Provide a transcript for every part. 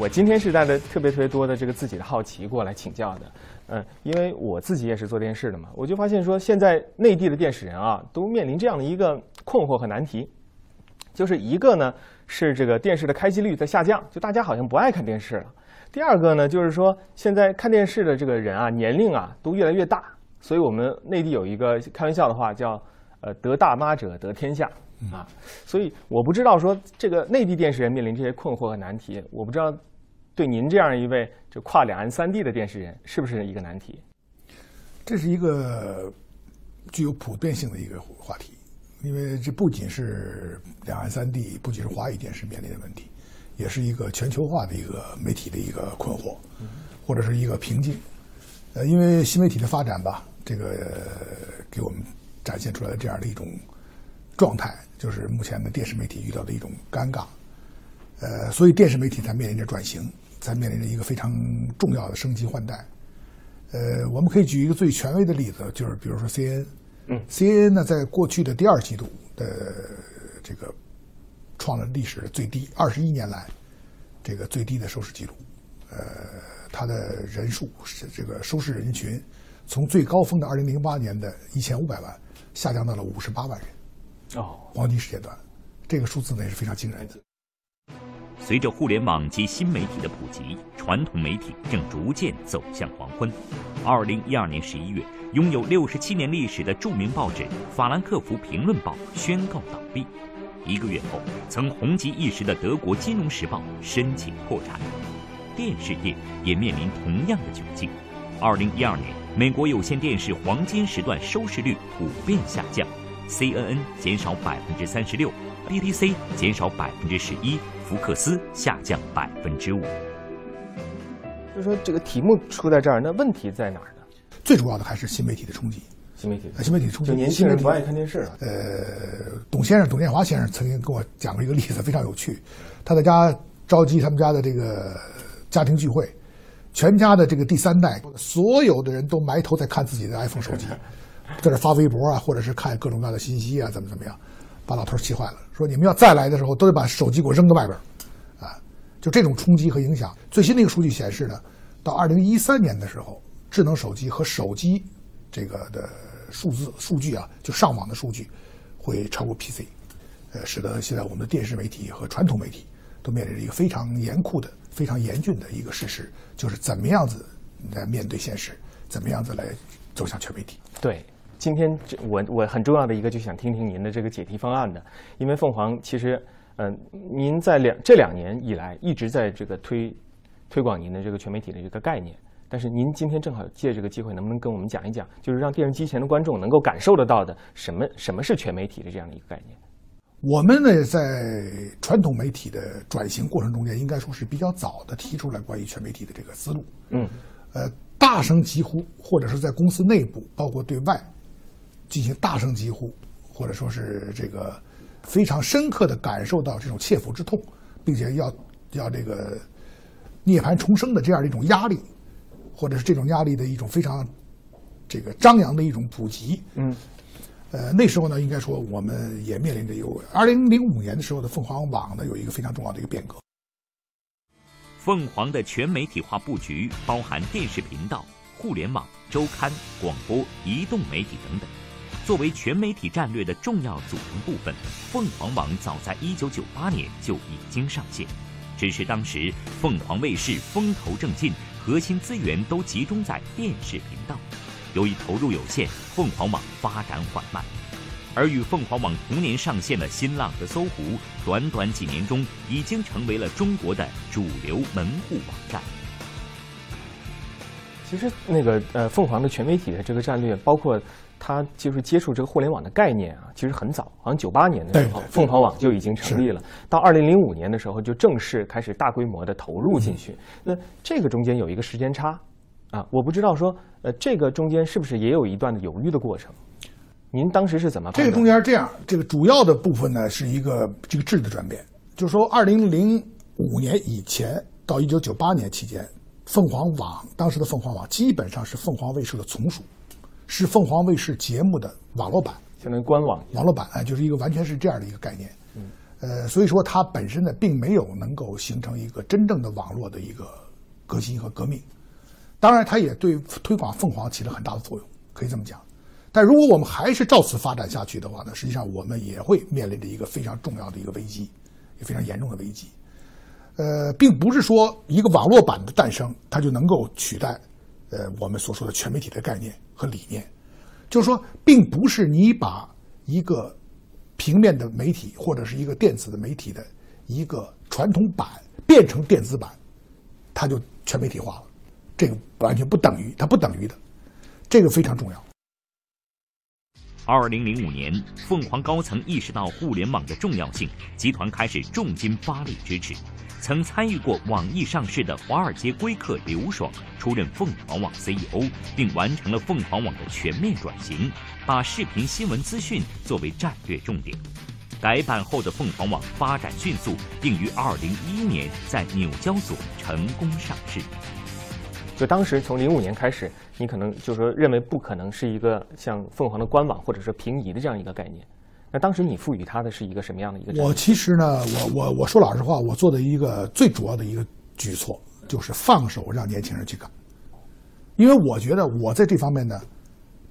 我今天是带着特别特别多的这个自己的好奇过来请教的，嗯，因为我自己也是做电视的嘛，我就发现说现在内地的电视人啊，都面临这样的一个困惑和难题，就是一个呢是这个电视的开机率在下降，就大家好像不爱看电视了；第二个呢就是说现在看电视的这个人啊年龄啊都越来越大，所以我们内地有一个开玩笑的话叫呃得大妈者得天下。啊，所以我不知道说这个内地电视人面临这些困惑和难题，我不知道对您这样一位就跨两岸三地的电视人是不是一个难题？这是一个具有普遍性的一个话题，因为这不仅是两岸三地，不仅是华语电视面临的问题，也是一个全球化的一个媒体的一个困惑，或者是一个瓶颈。呃，因为新媒体的发展吧，这个给我们展现出来的这样的一种。状态就是目前的电视媒体遇到的一种尴尬，呃，所以电视媒体才面临着转型，才面临着一个非常重要的升级换代。呃，我们可以举一个最权威的例子，就是比如说 CNN 嗯，C N 呢，在过去的第二季度的这个创了历史最低，二十一年来这个最低的收视记录，呃，它的人数是这个收视人群从最高峰的二零零八年的一千五百万下降到了五十八万人。哦，黄金时间段，这个数字呢也是非常惊人的。随着互联网及新媒体的普及，传统媒体正逐渐走向黄昏。二零一二年十一月，拥有六十七年历史的著名报纸《法兰克福评论报》宣告倒闭。一个月后，曾红极一时的德国《金融时报》申请破产。电视业也面临同样的窘境。二零一二年，美国有线电视黄金时段收视率普遍下降。CNN 减少百分之三十六，BBC 减少百分之十一，福克斯下降百分之五。就说这个题目出在这儿，那问题在哪儿呢？最主要的还是新媒体的冲击。新媒体，新媒体冲击，年轻人不爱看电视了。呃，董先生，董建华先生曾经跟我讲过一个例子，非常有趣。他在家召集他们家的这个家庭聚会，全家的这个第三代，所有的人都埋头在看自己的 iPhone 手机。在这发微博啊，或者是看各种各样的信息啊，怎么怎么样，把老头气坏了。说你们要再来的时候，都得把手机给我扔到外边啊！就这种冲击和影响。最新的一个数据显示呢，到二零一三年的时候，智能手机和手机这个的数字数据啊，就上网的数据会超过 PC，呃，使得现在我们的电视媒体和传统媒体都面临着一个非常严酷的、非常严峻的一个事实，就是怎么样子来面对现实，怎么样子来走向全媒体。对。今天这我我很重要的一个就想听听您的这个解题方案的，因为凤凰其实，嗯，您在两这两年以来一直在这个推推广您的这个全媒体的这个概念，但是您今天正好借这个机会，能不能跟我们讲一讲，就是让电视机前的观众能够感受得到的什么什么是全媒体的这样的一个概念？我们呢在传统媒体的转型过程中间，应该说是比较早的提出来关于全媒体的这个思路，嗯，呃，大声疾呼，或者是在公司内部，包括对外。进行大声疾呼，或者说是这个非常深刻的感受到这种切肤之痛，并且要要这个涅槃重生的这样的一种压力，或者是这种压力的一种非常这个张扬的一种普及。嗯，呃，那时候呢，应该说我们也面临着有二零零五年的时候的凤凰网呢有一个非常重要的一个变革。凤凰的全媒体化布局包含电视频道、互联网、周刊、广播、移动媒体等等。作为全媒体战略的重要组成部分，凤凰网早在1998年就已经上线，只是当时凤凰卫视风头正劲，核心资源都集中在电视频道，由于投入有限，凤凰网发展缓慢。而与凤凰网同年上线的新浪和搜狐，短短几年中已经成为了中国的主流门户网站。其实，那个呃，凤凰的全媒体的这个战略，包括。它就是接触这个互联网的概念啊，其实很早，好像九八年的时候，凤凰网就已经成立了。到二零零五年的时候，就正式开始大规模的投入进去。那这个中间有一个时间差，啊，我不知道说，呃，这个中间是不是也有一段的犹豫的过程？您当时是怎么？这个中间这样，这个主要的部分呢，是一个这个质的转变，就是说，二零零五年以前到一九九八年期间，凤凰网当时的凤凰网基本上是凤凰卫视的从属。是凤凰卫视节目的网络版，相当于官网网络版，哎，就是一个完全是这样的一个概念。嗯，呃，所以说它本身呢，并没有能够形成一个真正的网络的一个革新和革命。当然，它也对推广凤凰起了很大的作用，可以这么讲。但如果我们还是照此发展下去的话呢，实际上我们也会面临着一个非常重要的一个危机，也非常严重的危机。呃，并不是说一个网络版的诞生，它就能够取代呃我们所说的全媒体的概念和理念。就是说，并不是你把一个平面的媒体或者是一个电子的媒体的一个传统版变成电子版，它就全媒体化了。这个完全不等于，它不等于的，这个非常重要。二零零五年，凤凰高层意识到互联网的重要性，集团开始重金发力支持。曾参与过网易上市的华尔街归客刘爽出任凤凰网 CEO，并完成了凤凰网的全面转型，把视频新闻资讯作为战略重点。改版后的凤凰网发展迅速，并于二零一一年在纽交所成功上市。就当时从零五年开始，你可能就说认为不可能是一个像凤凰的官网或者说平移的这样一个概念。那当时你赋予它的是一个什么样的一个？我其实呢，我我我说老实话，我做的一个最主要的一个举措就是放手让年轻人去干，因为我觉得我在这方面呢，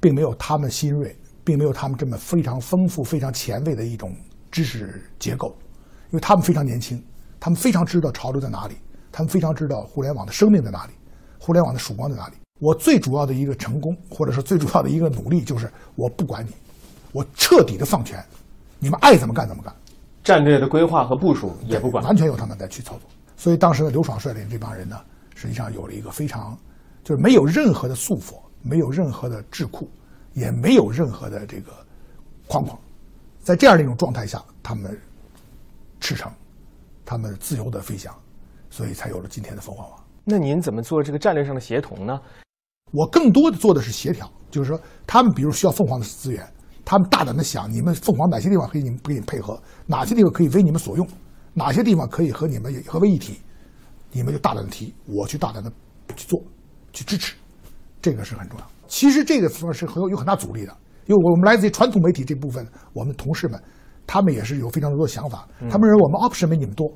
并没有他们新锐，并没有他们这么非常丰富、非常前卫的一种知识结构，因为他们非常年轻，他们非常知道潮流在哪里，他们非常知道互联网的生命在哪里。互联网的曙光在哪里？我最主要的一个成功，或者说最主要的一个努力，就是我不管你，我彻底的放权，你们爱怎么干怎么干，战略的规划和部署也不管，完全由他们在去操作。所以当时的，刘爽率领这帮人呢，实际上有了一个非常，就是没有任何的束缚，没有任何的智库，也没有任何的这个框框，在这样的一种状态下，他们驰骋，他们自由的飞翔，所以才有了今天的凤凰网。那您怎么做这个战略上的协同呢？我更多的做的是协调，就是说，他们比如需要凤凰的资源，他们大胆的想，你们凤凰哪些地方可以你们给你配合，哪些地方可以为你们所用，哪些地方可以和你们合为一体，你们就大胆的提，我去大胆的去做，去支持，这个是很重要。其实这个方是很有有很大阻力的，因为我们来自于传统媒体这部分，我们同事们，他们也是有非常多的想法，他们认为我们 option 没你们多。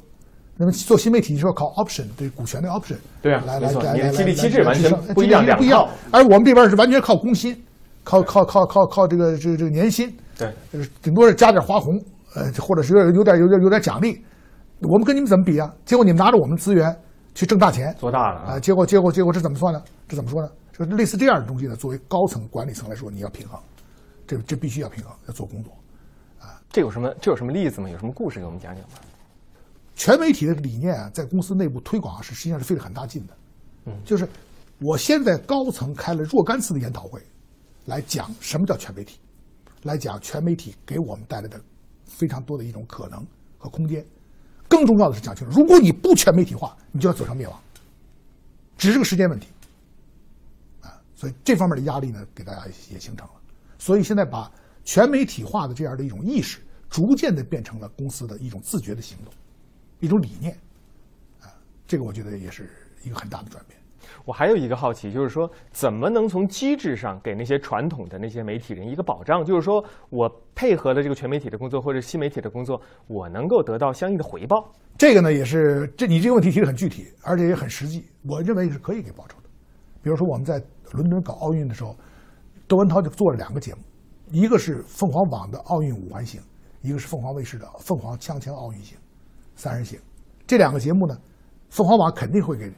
那么做新媒体，你说靠 option，对股权的 option，对啊，来来来来，激励机制完全不一样，不一样。而我们这边是完全靠工薪，靠靠靠靠靠这个这个这个年薪，对，顶多是加点花红，呃，或者是有有点有点有点奖励。我们跟你们怎么比啊？结果你们拿着我们资源去挣大钱，做大了啊！结果结果结果这怎么算呢？这怎么说呢？就类似这样的东西呢？作为高层管理层来说，你要平衡，这这必须要平衡，要做工作，啊，这有什么这有什么例子吗？有什么故事给我们讲讲吗？全媒体的理念啊，在公司内部推广啊是实际上是费了很大劲的。嗯，就是我先在高层开了若干次的研讨会，来讲什么叫全媒体，来讲全媒体给我们带来的非常多的一种可能和空间。更重要的是讲清楚，如果你不全媒体化，你就要走向灭亡，只是个时间问题。啊，所以这方面的压力呢，给大家也形成了。所以现在把全媒体化的这样的一种意识，逐渐的变成了公司的一种自觉的行动。一种理念，啊，这个我觉得也是一个很大的转变。我还有一个好奇，就是说，怎么能从机制上给那些传统的那些媒体人一个保障？就是说我配合了这个全媒体的工作或者新媒体的工作，我能够得到相应的回报。这个呢，也是这你这个问题提的很具体，而且也很实际。我认为是可以给报酬的。比如说我们在伦敦搞奥运的时候，窦文涛就做了两个节目，一个是凤凰网的奥运五环行，一个是凤凰卫视的凤凰锵锵奥运行。三人行，这两个节目呢，凤凰网肯定会给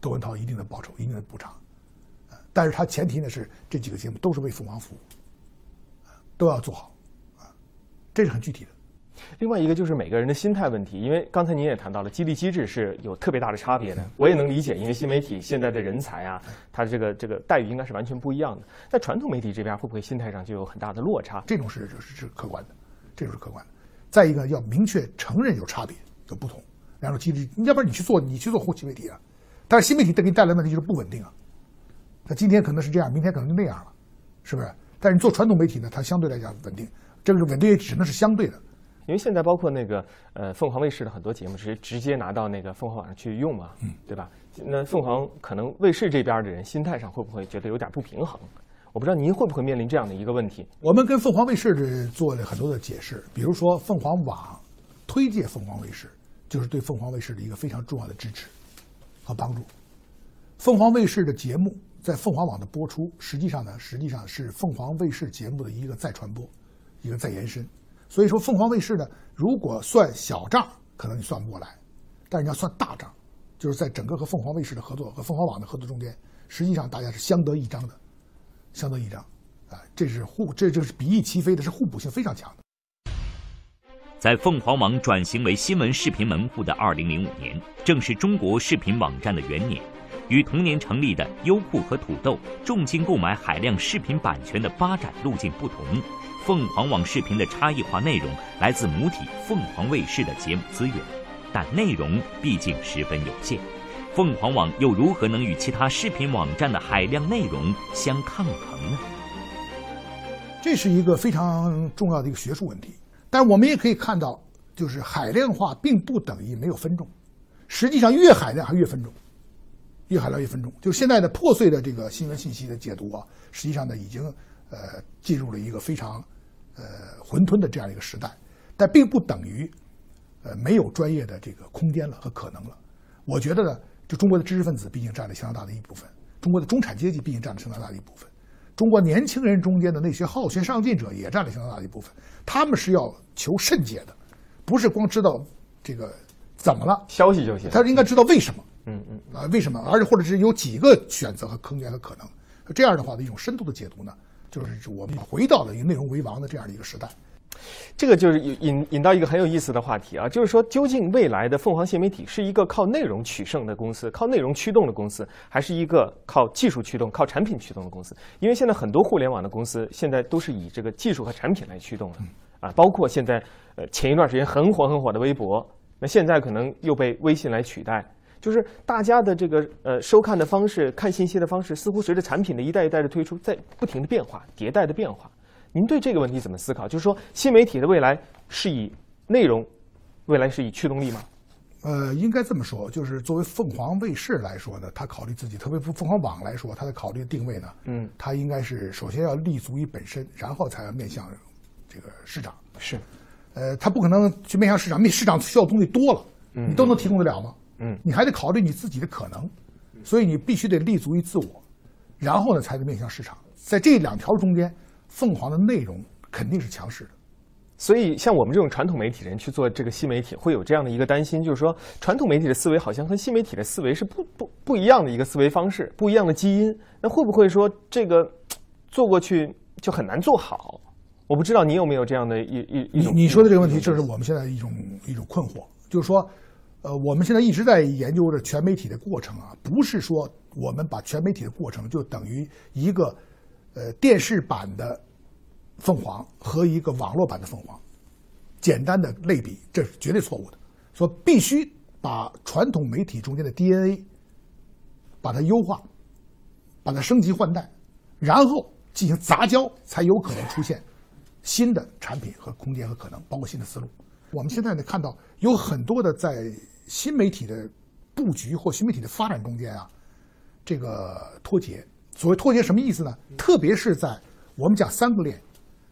窦文涛一定的报酬、一定的补偿，但是他前提呢是这几个节目都是为凤凰服务，都要做好，啊，这是很具体的。另外一个就是每个人的心态问题，因为刚才您也谈到了激励机制是有特别大的差别的，我也能理解，因为新媒体现在的人才啊，他这个这个待遇应该是完全不一样的。在传统媒体这边，会不会心态上就有很大的落差？这种是是是客观的，这种是客观的。再一个要明确承认有差别、有不同，两种机制。要不然你去做，你去做后期媒体啊，但是新媒体给你带来问题就是不稳定啊。那今天可能是这样，明天可能就那样了，是不是？但是你做传统媒体呢，它相对来讲稳定，这个稳定也只能是相对的。因为现在包括那个呃凤凰卫视的很多节目是直接拿到那个凤凰网上去用嘛，对吧？那凤凰可能卫视这边的人心态上会不会觉得有点不平衡？我不知道您会不会面临这样的一个问题。我们跟凤凰卫视的做了很多的解释，比如说凤凰网推介凤凰卫视，就是对凤凰卫视的一个非常重要的支持和帮助。凤凰卫视的节目在凤凰网的播出，实际上呢，实际上是凤凰卫视节目的一个再传播，一个再延伸。所以说，凤凰卫视呢，如果算小账，可能你算不过来；但是你要算大账，就是在整个和凤凰卫视的合作和凤凰网的合作中间，实际上大家是相得益彰的，相得益彰。啊，这是互，这就是比翼齐飞的，是互补性非常强的。在凤凰网转型为新闻视频门户的二零零五年，正是中国视频网站的元年。与同年成立的优酷和土豆重金购买海量视频版权的发展路径不同，凤凰网视频的差异化内容来自母体凤凰卫视的节目资源，但内容毕竟十分有限。凤凰网又如何能与其他视频网站的海量内容相抗衡呢？这是一个非常重要的一个学术问题。但我们也可以看到，就是海量化并不等于没有分众，实际上越海量还越分众，越海量越分众。就现在的破碎的这个新闻信息的解读啊，实际上呢已经呃进入了一个非常呃混沌的这样一个时代，但并不等于呃没有专业的这个空间了和可能了。我觉得呢，就中国的知识分子毕竟占了相当大的一部分，中国的中产阶级毕竟占了相当大的一部分。中国年轻人中间的那些好学上进者也占了相当大的一部分，他们是要求甚解的，不是光知道这个怎么了消息就行，他应该知道为什么，嗯嗯啊为什么，而且或者是有几个选择和空间和可能，这样的话的一种深度的解读呢，就是我们回到了以内容为王的这样的一个时代。这个就是引引到一个很有意思的话题啊，就是说，究竟未来的凤凰新媒体是一个靠内容取胜的公司，靠内容驱动的公司，还是一个靠技术驱动、靠产品驱动的公司？因为现在很多互联网的公司现在都是以这个技术和产品来驱动的啊，包括现在呃前一段时间很火很火的微博，那现在可能又被微信来取代，就是大家的这个呃收看的方式、看信息的方式，似乎随着产品的一代一代的推出，在不停的变化、迭代的变化。您对这个问题怎么思考？就是说，新媒体的未来是以内容，未来是以驱动力吗？呃，应该这么说，就是作为凤凰卫视来说呢，他考虑自己，特别是凤凰网来说，他的考虑定位呢，嗯，他应该是首先要立足于本身，然后才要面向这个市场。是，呃，他不可能去面向市场，面市场需要的东西多了，嗯你都能提供得了吗？嗯你还得考虑你自己的可能，所以你必须得立足于自我，然后呢才能面向市场。在这两条中间，凤凰的内容肯定是强势的。所以，像我们这种传统媒体人去做这个新媒体，会有这样的一个担心，就是说，传统媒体的思维好像和新媒体的思维是不不不一样的一个思维方式，不一样的基因。那会不会说这个做过去就很难做好？我不知道你有没有这样的一一一种。你你说的这个问题，这是我们现在一种一种困惑，就是说，呃，我们现在一直在研究着全媒体的过程啊，不是说我们把全媒体的过程就等于一个呃电视版的凤凰和一个网络版的凤凰，简单的类比，这是绝对错误的。说必须把传统媒体中间的 DNA 把它优化，把它升级换代，然后进行杂交，才有可能出现新的产品和空间和可能，包括新的思路。我们现在呢看到有很多的在新媒体的布局或新媒体的发展中间啊，这个脱节。所谓脱节什么意思呢？特别是在我们讲三个链，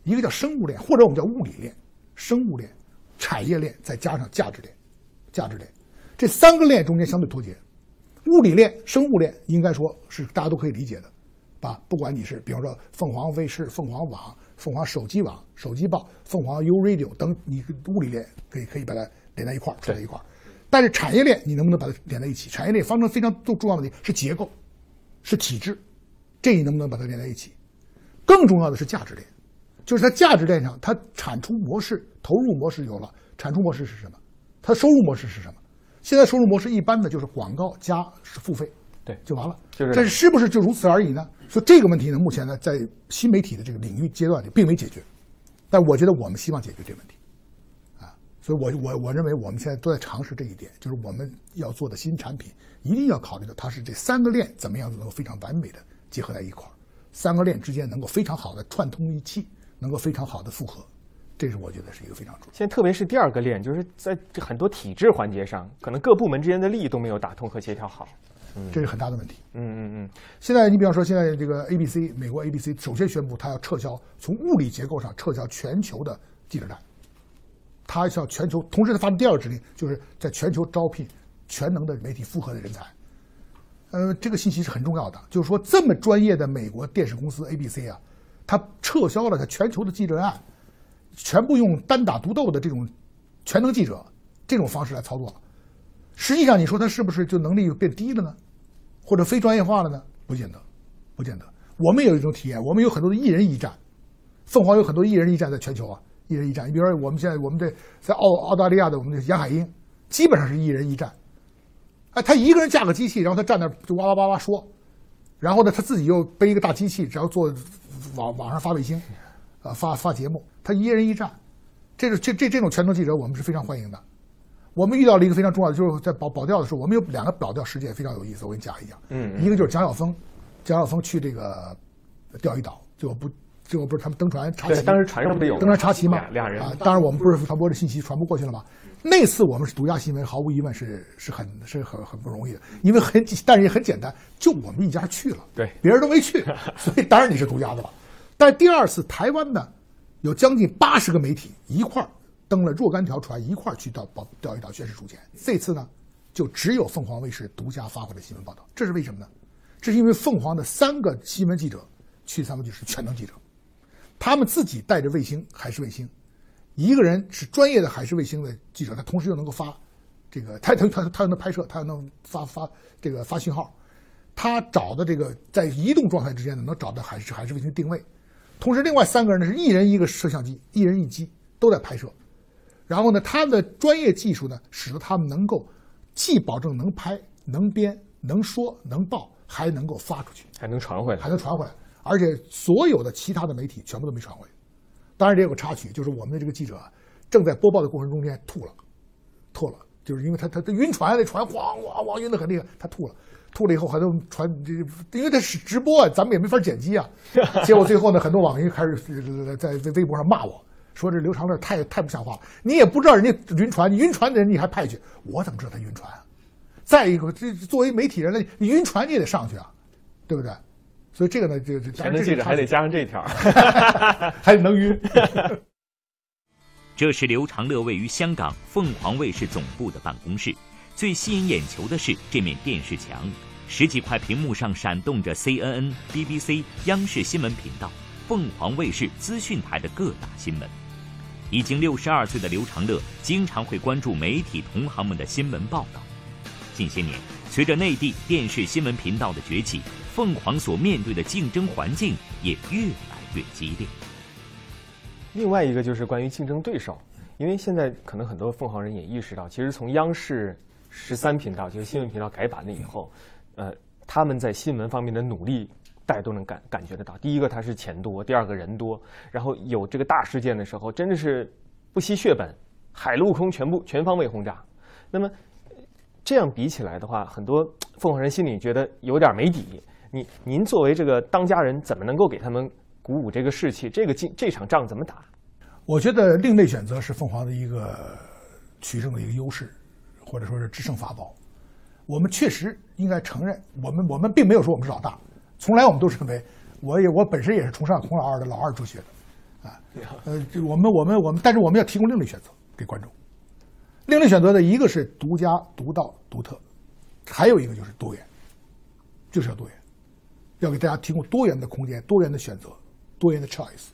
一个叫生物链，或者我们叫物理链、生物链、产业链，再加上价值链、价值链，这三个链中间相对脱节。物理链、生物链应该说是大家都可以理解的，啊？不管你是比方说凤凰卫视、凤凰网、凤凰手机网、手机报、凤凰 U Radio 等，你物理链可以可以把它连在一块儿，串在一块儿。但是产业链你能不能把它连在一起？产业链方程非常重重要的问题是结构，是体制，这你能不能把它连在一起？更重要的是价值链，就是它价值链上它产出模式、投入模式有了，产出模式是什么？它收入模式是什么？现在收入模式一般的就是广告加是付费，对就完了。就是但是是不是就如此而已呢？所以这个问题呢，目前呢，在新媒体的这个领域阶段里并没解决，但我觉得我们希望解决这个问题，啊，所以我我我认为我们现在都在尝试这一点，就是我们要做的新产品一定要考虑到它是这三个链怎么样能够非常完美的结合在一块儿，三个链之间能够非常好的串通一气，能够非常好的复合，这是我觉得是一个非常重要。现在特别是第二个链，就是在这很多体制环节上，可能各部门之间的利益都没有打通和协调好。这是很大的问题。嗯嗯嗯，现在你比方说，现在这个 ABC 美国 ABC 首先宣布，它要撤销从物理结构上撤销全球的记者站，他向全球，同时他发出第二个指令，就是在全球招聘全能的媒体复合的人才。呃，这个信息是很重要的，就是说这么专业的美国电视公司 ABC 啊，它撤销了它全球的记者案，全部用单打独斗的这种全能记者这种方式来操作。实际上，你说它是不是就能力变低了呢？或者非专业化了呢？不见得，不见得。我们有一种体验，我们有很多的一人一战，凤凰有很多一人一战在全球啊，一人一战。你比如说，我们现在我们在在澳澳大利亚的我们的杨海英，基本上是一人一战。哎，他一个人架个机器，然后他站那就哇哇哇哇说，然后呢，他自己又背一个大机器，只要做网网上发卫星，啊发发节目，他一人一站，这个这这这种全能记者我们是非常欢迎的。我们遇到了一个非常重要的，就是在保保钓的时候，我们有两个保钓事件非常有意思，我给你讲一讲。嗯，一个就是蒋晓峰，蒋晓峰去这个钓鱼岛，最后不最后不是他们登船查旗，当时船上不有登船查旗嘛，俩人啊，当然我们不是传播的信息传播过去了吗？那次我们是独家新闻，毫无疑问是是很是很很不容易的，因为很但是也很简单，就我们一家去了，对，别人都没去，所以当然你是独家的了。但第二次台湾呢，有将近八十个媒体一块儿。登了若干条船一块儿去到保钓鱼岛宣誓主权。这次呢，就只有凤凰卫视独家发回了新闻报道。这是为什么呢？这是因为凤凰的三个新闻记者去三个就是全能记者，他们自己带着卫星海事卫星，一个人是专业的海事卫星的记者，他同时又能够发这个，他他他他又能拍摄，他又能发发这个发信号，他找的这个在移动状态之间呢，能找到海事海事卫星定位。同时，另外三个人呢是一人一个摄像机，一人一机都在拍摄。然后呢，他的专业技术呢，使得他们能够既保证能拍、能编、能说、能报，还能够发出去，还能传回来，还能传回来。而且所有的其他的媒体全部都没传回来。当然，这有个插曲，就是我们的这个记者正在播报的过程中间吐了，吐了，就是因为他他他晕船，那船晃晃晃晕的很厉害，他吐了，吐了以后很多传这，因为他是直播啊，咱们也没法剪辑啊。结果最后呢，很多网民开始在微微博上骂我。说这刘长乐太太不像话了，你也不知道人家晕船，你晕船的人你还派去，我怎么知道他晕船啊？再一个，这作为媒体人呢，你晕船你也得上去啊，对不对？所以这个呢，这这全能记者还得加上这一条，还得能晕。这是刘长乐位于香港凤凰卫视总部的办公室，最吸引眼球的是这面电视墙，十几块屏幕上闪动着 CNN、BBC、央视新闻频道、凤凰卫视资讯台的各大新闻。已经六十二岁的刘长乐经常会关注媒体同行们的新闻报道。近些年，随着内地电视新闻频道的崛起，凤凰所面对的竞争环境也越来越激烈。另外一个就是关于竞争对手，因为现在可能很多凤凰人也意识到，其实从央视十三频道就是新闻频道改版了以后，呃，他们在新闻方面的努力。大家都能感感觉得到，第一个它是钱多，第二个人多，然后有这个大事件的时候，真的是不惜血本，海陆空全部全方位轰炸。那么这样比起来的话，很多凤凰人心里觉得有点没底。你您作为这个当家人，怎么能够给他们鼓舞这个士气？这个这这场仗怎么打？我觉得另类选择是凤凰的一个取胜的一个优势，或者说是制胜法宝。我们确实应该承认，我们我们并没有说我们是老大。从来我们都是认为，我也我本身也是崇尚孔老二的老二哲学的，啊，呃，我们我们我们，但是我们要提供另类选择给观众。另类选择的一个是独家、独到、独特，还有一个就是多元，就是要多元，要给大家提供多元的空间、多元的选择、多元的 choice，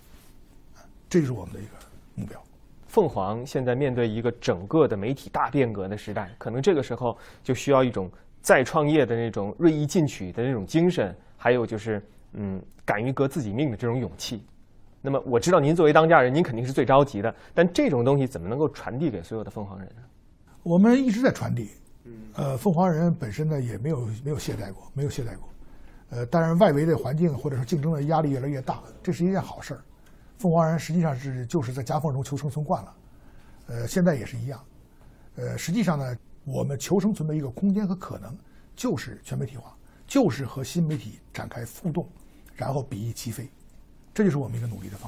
这就是我们的一个目标。凤凰现在面对一个整个的媒体大变革的时代，可能这个时候就需要一种再创业的那种锐意进取的那种精神。还有就是，嗯，敢于革自己命的这种勇气。那么我知道您作为当家人，您肯定是最着急的。但这种东西怎么能够传递给所有的凤凰人呢？我们一直在传递。呃，凤凰人本身呢也没有没有懈怠过，没有懈怠过。呃，当然外围的环境或者说竞争的压力越来越大，这是一件好事儿。凤凰人实际上是就是在夹缝中求生存惯了。呃，现在也是一样。呃，实际上呢，我们求生存的一个空间和可能就是全媒体化。就是和新媒体展开互动，然后比翼齐飞，这就是我们一个努力的方。